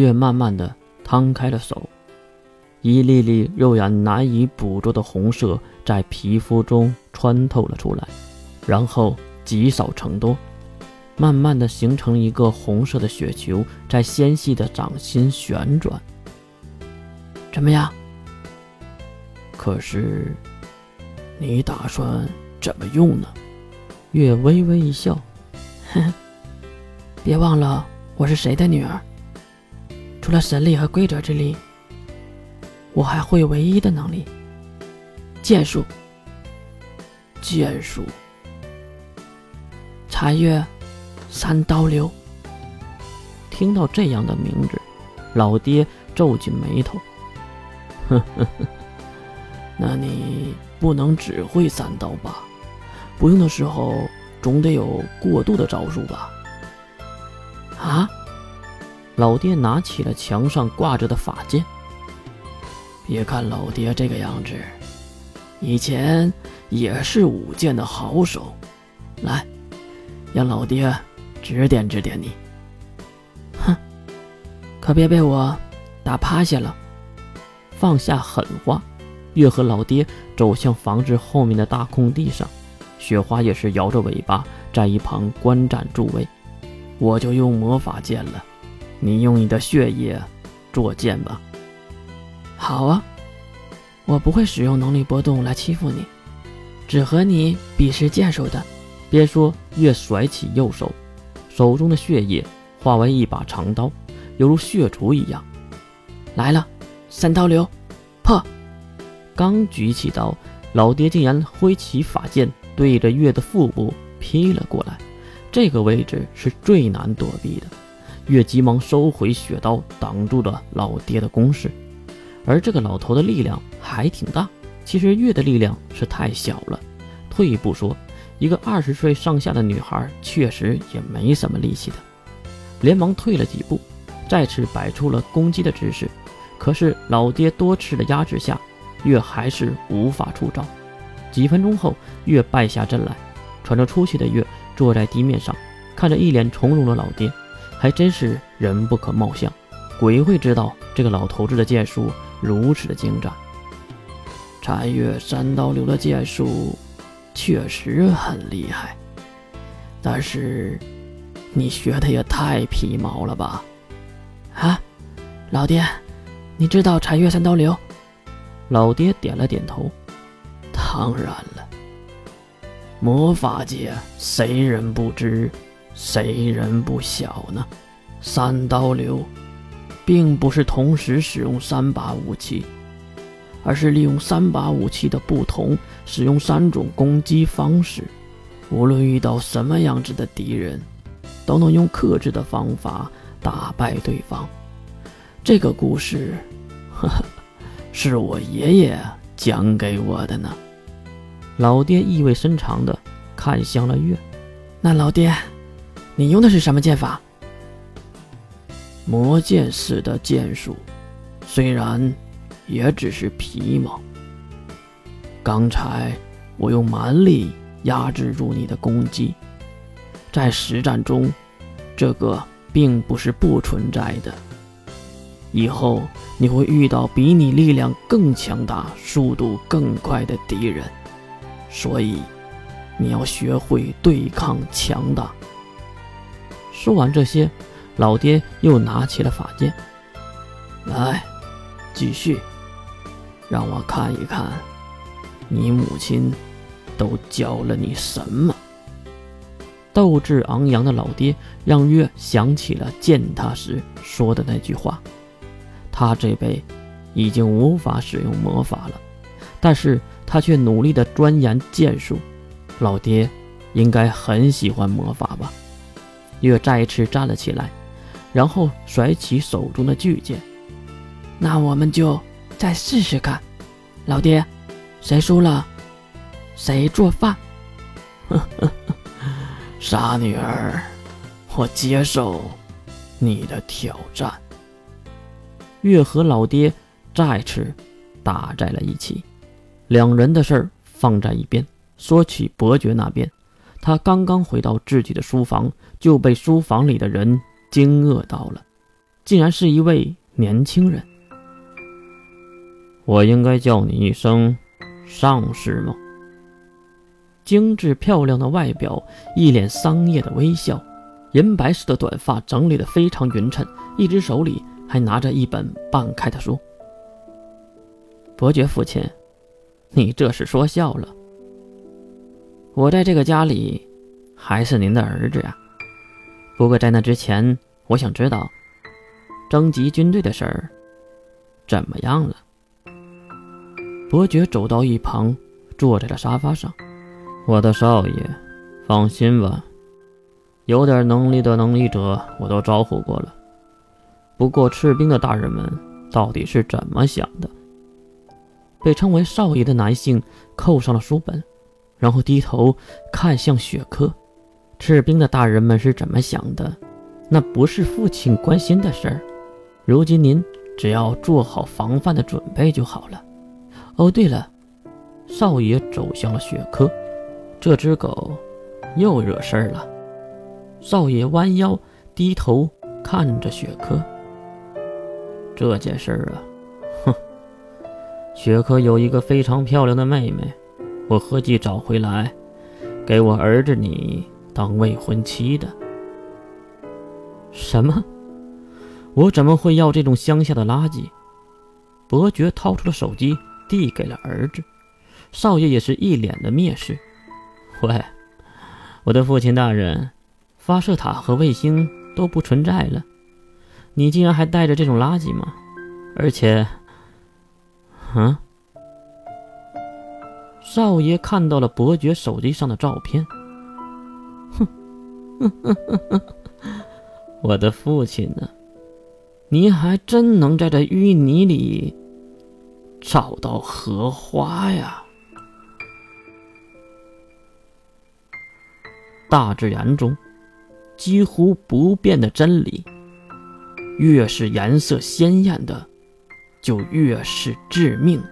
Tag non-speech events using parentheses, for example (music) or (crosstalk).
月慢慢的摊开了手，一粒粒肉眼难以捕捉的红色在皮肤中穿透了出来，然后积少成多，慢慢的形成一个红色的雪球，在纤细的掌心旋转。怎么样？可是，你打算怎么用呢？月微微一笑，呵呵，别忘了我是谁的女儿。除了神力和规则之力，我还会唯一的能力——剑术。剑术。残月三刀流。听到这样的名字，老爹皱紧眉头。呵呵呵，那你不能只会三刀吧？不用的时候总得有过渡的招数吧？啊？老爹拿起了墙上挂着的法剑。别看老爹这个样子，以前也是舞剑的好手。来，让老爹指点指点你。哼，可别被我打趴下了。放下狠话，月和老爹走向房子后面的大空地上。雪花也是摇着尾巴在一旁观战助威。我就用魔法剑了。你用你的血液做剑吧。好啊，我不会使用能力波动来欺负你，只和你比试剑术的。边说，月甩起右手，手中的血液化为一把长刀，犹如血烛一样来了。三刀流，破！刚举起刀，老爹竟然挥起法剑，对着月的腹部劈了过来。这个位置是最难躲避的。月急忙收回血刀，挡住了老爹的攻势。而这个老头的力量还挺大，其实月的力量是太小了。退一步说，一个二十岁上下的女孩确实也没什么力气的。连忙退了几步，再次摆出了攻击的姿势。可是老爹多次的压制下，月还是无法出招。几分钟后，月败下阵来，喘着粗气的月坐在地面上，看着一脸从容的老爹。还真是人不可貌相，鬼会知道这个老头子的剑术如此的精湛。禅月三刀流的剑术确实很厉害，但是你学的也太皮毛了吧？啊，老爹，你知道禅月三刀流？老爹点了点头。当然了，魔法界谁人不知？谁人不晓呢？三刀流，并不是同时使用三把武器，而是利用三把武器的不同，使用三种攻击方式。无论遇到什么样子的敌人，都能用克制的方法打败对方。这个故事，呵呵，是我爷爷讲给我的呢。老爹意味深长地看向了月，那老爹。你用的是什么剑法？魔剑式的剑术，虽然也只是皮毛。刚才我用蛮力压制住你的攻击，在实战中，这个并不是不存在的。以后你会遇到比你力量更强大、速度更快的敌人，所以你要学会对抗强大。说完这些，老爹又拿起了法剑，来，继续，让我看一看，你母亲都教了你什么。斗志昂扬的老爹让月想起了见他时说的那句话：他这辈已经无法使用魔法了，但是他却努力的钻研剑术。老爹应该很喜欢魔法吧。月再次站了起来，然后甩起手中的巨剑。那我们就再试试看，老爹，谁输了，谁做饭。(laughs) 傻 (laughs) 女儿，我接受你的挑战。月和老爹再次打在了一起，两人的事儿放在一边，说起伯爵那边。他刚刚回到自己的书房，就被书房里的人惊愕到了。竟然是一位年轻人。我应该叫你一声上士吗？精致漂亮的外表，一脸桑叶的微笑，银白色的短发整理的非常匀称，一只手里还拿着一本半开的书。伯爵父亲，你这是说笑了？我在这个家里还是您的儿子呀。不过在那之前，我想知道征集军队的事儿怎么样了。伯爵走到一旁，坐在了沙发上。我的少爷，放心吧，有点能力的能力者我都招呼过了。不过赤兵的大人们到底是怎么想的？被称为少爷的男性扣上了书本，然后低头看向雪珂。赤兵的大人们是怎么想的？那不是父亲关心的事儿。如今您只要做好防范的准备就好了。哦，对了，少爷走向了雪珂。这只狗又惹事儿了。少爷弯腰低头看着雪珂。这件事儿啊，哼，雪珂有一个非常漂亮的妹妹，我合计找回来，给我儿子你当未婚妻的。什么？我怎么会要这种乡下的垃圾？伯爵掏出了手机，递给了儿子。少爷也是一脸的蔑视。喂，我的父亲大人，发射塔和卫星都不存在了，你竟然还带着这种垃圾吗？而且，嗯，少爷看到了伯爵手机上的照片，哼，我的父亲呢？你还真能在这淤泥里找到荷花呀！大自然中，几乎不变的真理：越是颜色鲜艳的，就越是致命。